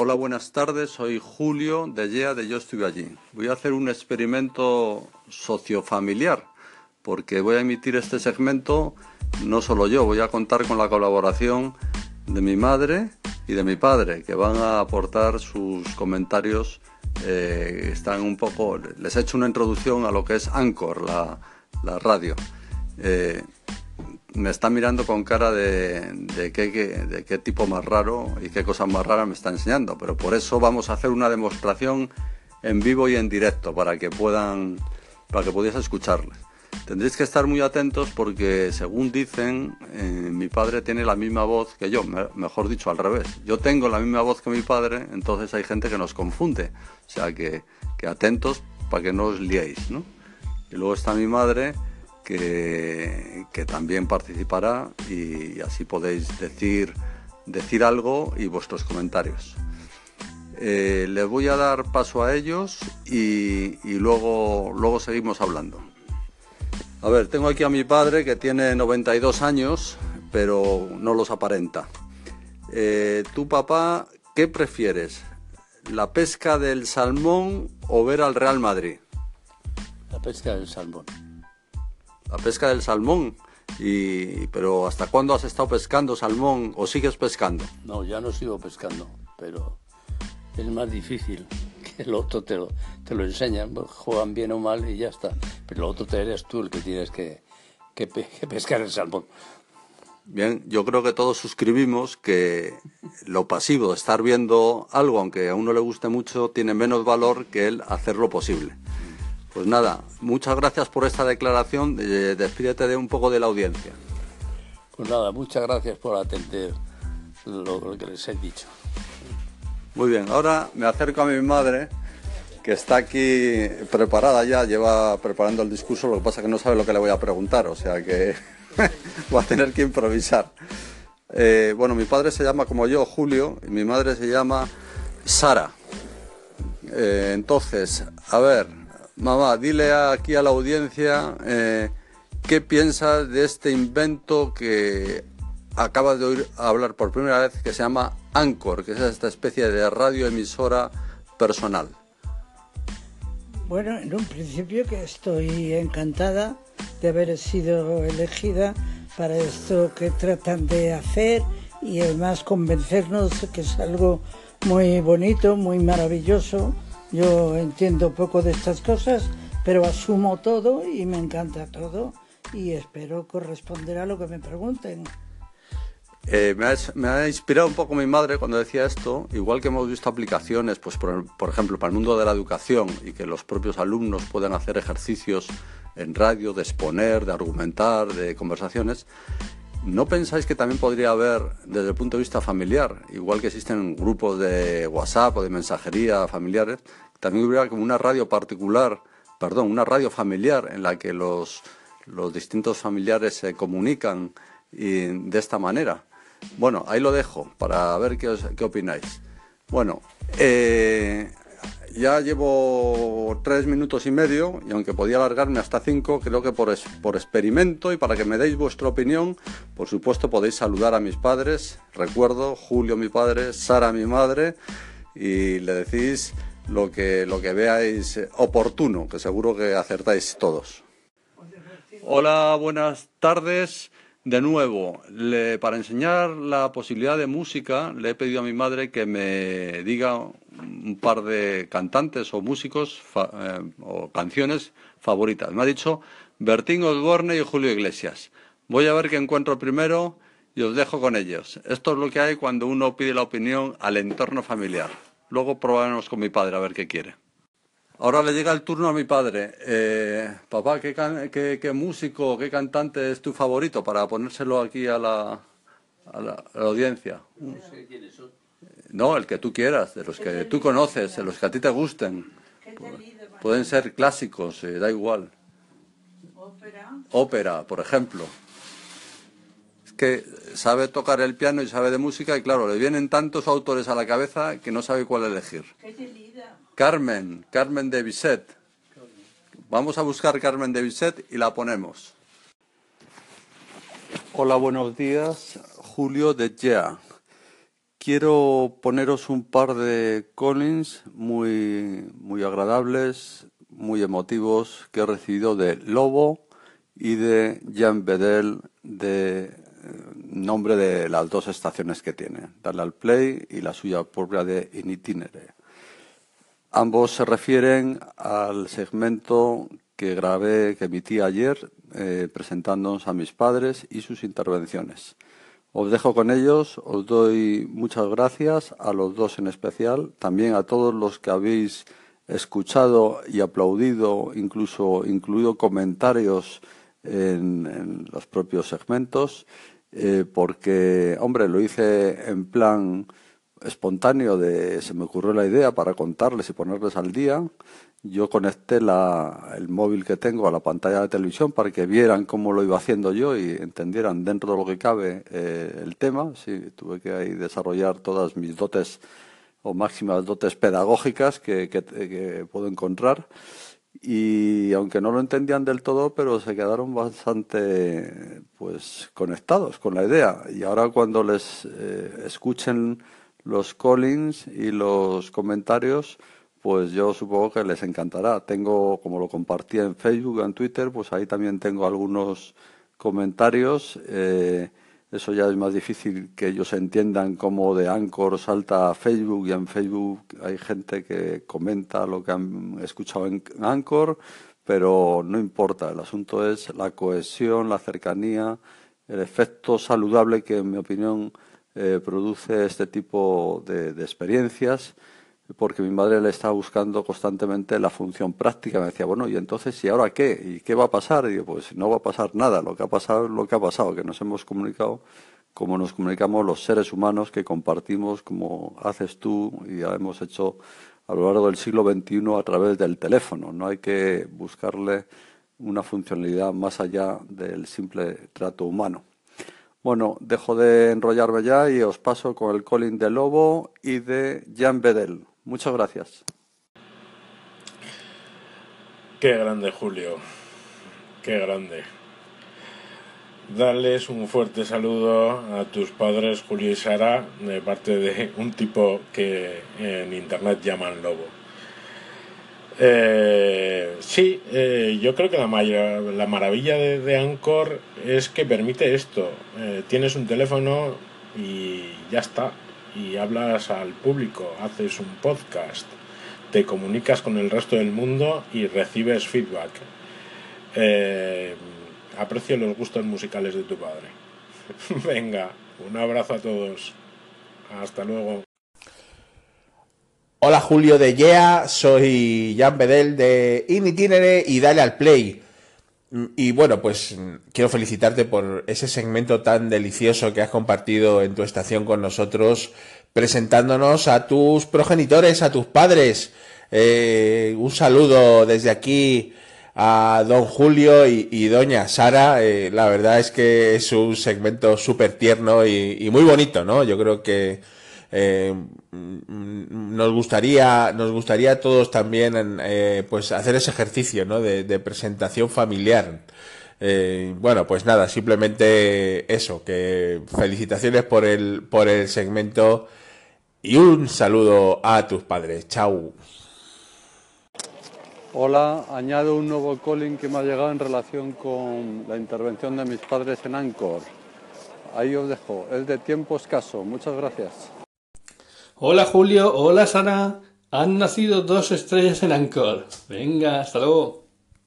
Hola, buenas tardes. Soy Julio de YEA de Yo Estuve Allí. Voy a hacer un experimento sociofamiliar porque voy a emitir este segmento no solo yo, voy a contar con la colaboración de mi madre y de mi padre que van a aportar sus comentarios. Eh, están un poco, les he hecho una introducción a lo que es Anchor, la, radio. Eh, me está mirando con cara de, qué, tipo más raro y qué cosas más raras me está enseñando, pero por eso vamos a hacer una demostración en vivo y en directo para que puedan, para que pudiese escucharles. Tendréis que estar muy atentos porque, según dicen, eh, mi padre tiene la misma voz que yo, mejor dicho, al revés. Yo tengo la misma voz que mi padre, entonces hay gente que nos confunde. O sea que, atentos para que no os liéis, ¿no? Y luego está mi madre, que, también participará y, así podéis decir, decir algo y vuestros comentarios. Eh, les voy a dar paso a ellos y, luego, luego seguimos hablando. A ver, tengo aquí a mi padre que tiene 92 años, pero no los aparenta. Eh, ¿Tu papá qué prefieres? ¿La pesca del salmón o ver al Real Madrid? La pesca del salmón la pesca del salmón. Y, pero ¿hasta cuándo has estado pescando salmón o sigues pescando? No, ya no sigo pescando, pero es más difícil que el otro te lo, te lo enseñan, pues, juegan bien o mal y ya está. Pero lo otro te eres tú el que tienes que, que, pescar el salmón. Bien, yo creo que todos suscribimos que lo pasivo estar viendo algo, aunque a uno le guste mucho, tiene menos valor que el hacerlo posible. Pues nada, muchas gracias por esta declaración. despídete de un poco de la audiencia. Pues nada, muchas gracias por atender lo, que les he dicho. Muy bien, ahora me acerco a mi madre, que está aquí preparada ya, lleva preparando el discurso, lo que pasa es que no sabe lo que le voy a preguntar, o sea que voy a tener que improvisar. Eh, bueno, mi padre se llama como yo, Julio, y mi madre se llama Sara. Eh, entonces, a ver, Mamá, dile aquí a la audiencia eh, qué piensas de este invento que acabas de oír hablar por primera vez que se llama Anchor, que es esta especie de radioemisora personal. Bueno, en un principio que estoy encantada de haber sido elegida para esto que tratan de hacer y además convencernos que es algo muy bonito, muy maravilloso yo entiendo poco de estas cosas, pero asumo todo y me encanta todo y espero corresponder a lo que me pregunten. Eh, me, ha, inspirado un poco mi madre cuando decía esto, igual que hemos visto aplicaciones, pues por, por, ejemplo, para el mundo de la educación y que los propios alumnos puedan hacer ejercicios en radio, de exponer, de argumentar, de conversaciones. ¿No pensáis que también podría haber, desde el punto de vista familiar, igual que existen grupos de WhatsApp o de mensajería familiares, también hubiera como una radio particular, perdón, una radio familiar en la que los, los distintos familiares se comunican de esta manera? Bueno, ahí lo dejo para ver qué, qué opináis. Bueno, eh, ya llevo tres minutos y medio y aunque podía alargarme hasta cinco, creo que por, por experimento y para que me deis vuestra opinión, por supuesto podéis saludar a mis padres. Recuerdo, Julio mi padre, Sara mi madre y le decís lo que, lo que veáis oportuno, que seguro que acertáis todos. Hola, buenas tardes. De nuevo, para enseñar la posibilidad de música, le he pedido a mi madre que me diga un par de cantantes o músicos eh, o canciones favoritas. Me ha dicho Bertín Osborne y Julio Iglesias. Voy a ver qué encuentro primero y os dejo con ellos. Esto es lo que hay cuando uno pide la opinión al entorno familiar. Luego probaremos con mi padre a ver qué quiere. Ahora le llega el turno a mi padre. Eh, papá, ¿qué, qué, músico, qué cantante es tu favorito para ponérselo aquí a la, a la, audiencia? No, el que tú quieras, de los que tú conoces, de los que a ti te gusten. Pueden ser clásicos, eh, da igual. Ópera. Ópera, por ejemplo. Es que sabe tocar el piano y sabe de música y claro, le vienen tantos autores a la cabeza que no sabe cuál elegir. Carmen, Carmen de Bisset. Vamos a buscar Carmen de Bisset y la ponemos. Hola, buenos días. Julio de Gea. Quiero poneros un par de callings muy, muy agradables, muy emotivos que he recibido de Lobo y de Jan Bedel de eh, nombre de las dos estaciones que tiene, Darle al Play y la suya propia de In Itinere. Ambos se refieren al segmento que grabé, que emití ayer, eh, presentándonos a mis padres y sus intervenciones. Os dejo con ellos, os doy muchas gracias a los dos en especial, también a todos los que habéis escuchado y aplaudido, incluso incluido comentarios en, los propios segmentos, eh, porque, hombre, lo hice en plan espontáneo de se me ocurrió la idea para contarles y ponerles al día. Yo conecté el móvil que tengo a la pantalla de televisión para que vieran cómo lo iba haciendo yo y entendieran dentro de lo que cabe eh, el tema. Sí, tuve que ahí desarrollar todas mis dotes o máximas dotes pedagógicas que, que puedo encontrar y aunque no lo entendían del todo, pero se quedaron bastante pues conectados con la idea. Y ahora cuando les eh, escuchen los callings y los comentarios, pues yo supongo que les encantará. Tengo, como lo compartí en Facebook, en Twitter, pues ahí también tengo algunos comentarios. Eh, eso ya es más difícil que ellos entiendan cómo de Anchor salta a Facebook y en Facebook hay gente que comenta lo que han escuchado en Anchor, pero no importa, el asunto es la cohesión, la cercanía, el efecto saludable que en mi opinión eh, produce este tipo de, experiencias porque mi madre le estaba buscando constantemente la función práctica. Me decía, bueno, ¿y entonces y ahora qué? ¿Y qué va a pasar? Y digo, pues no va a pasar nada. Lo que ha pasado es lo que ha pasado, que nos hemos comunicado como nos comunicamos los seres humanos que compartimos, como haces tú y ya hemos hecho a lo largo del siglo XXI a través del teléfono. No hay que buscarle una funcionalidad más allá del simple trato humano. Bueno, dejo de enrollarme ya y os paso con el Colin de Lobo y de Jan Bedel. Muchas gracias. Qué grande, Julio. Qué grande. Darles un fuerte saludo a tus padres, Julio y Sara, de parte de un tipo que en internet llaman lobo. Eh, sí, eh, yo creo que la, la maravilla de, de, Anchor es que permite esto. Eh, tienes un teléfono y ya está y hablas al público, haces un podcast, te comunicas con el resto del mundo y recibes feedback. Eh, aprecio los gustos musicales de tu padre. Venga, un abrazo a todos. Hasta luego. Hola Julio de Yea, soy Jan Bedel de Initinere y Dale al Play. Y bueno, pues quiero felicitarte por ese segmento tan delicioso que has compartido en tu estación con nosotros, presentándonos a tus progenitores, a tus padres. Eh, un saludo desde aquí a don Julio y, doña Sara. Eh, la verdad es que es un segmento súper tierno y, muy bonito, ¿no? Yo creo que eh, nos gustaría, nos gustaría a todos también eh, pues hacer ese ejercicio ¿no? de, presentación familiar. Eh, bueno, pues nada, simplemente eso, que felicitaciones por el, por el segmento y un saludo a tus padres. Chau. Hola, añado un nuevo calling que me ha llegado en relación con la intervención de mis padres en Anchor. Ahí os dejo, es de tiempo escaso. Muchas gracias. Hola Julio, hola Sara. Han nacido dos estrellas en Anchor. Venga, hasta luego.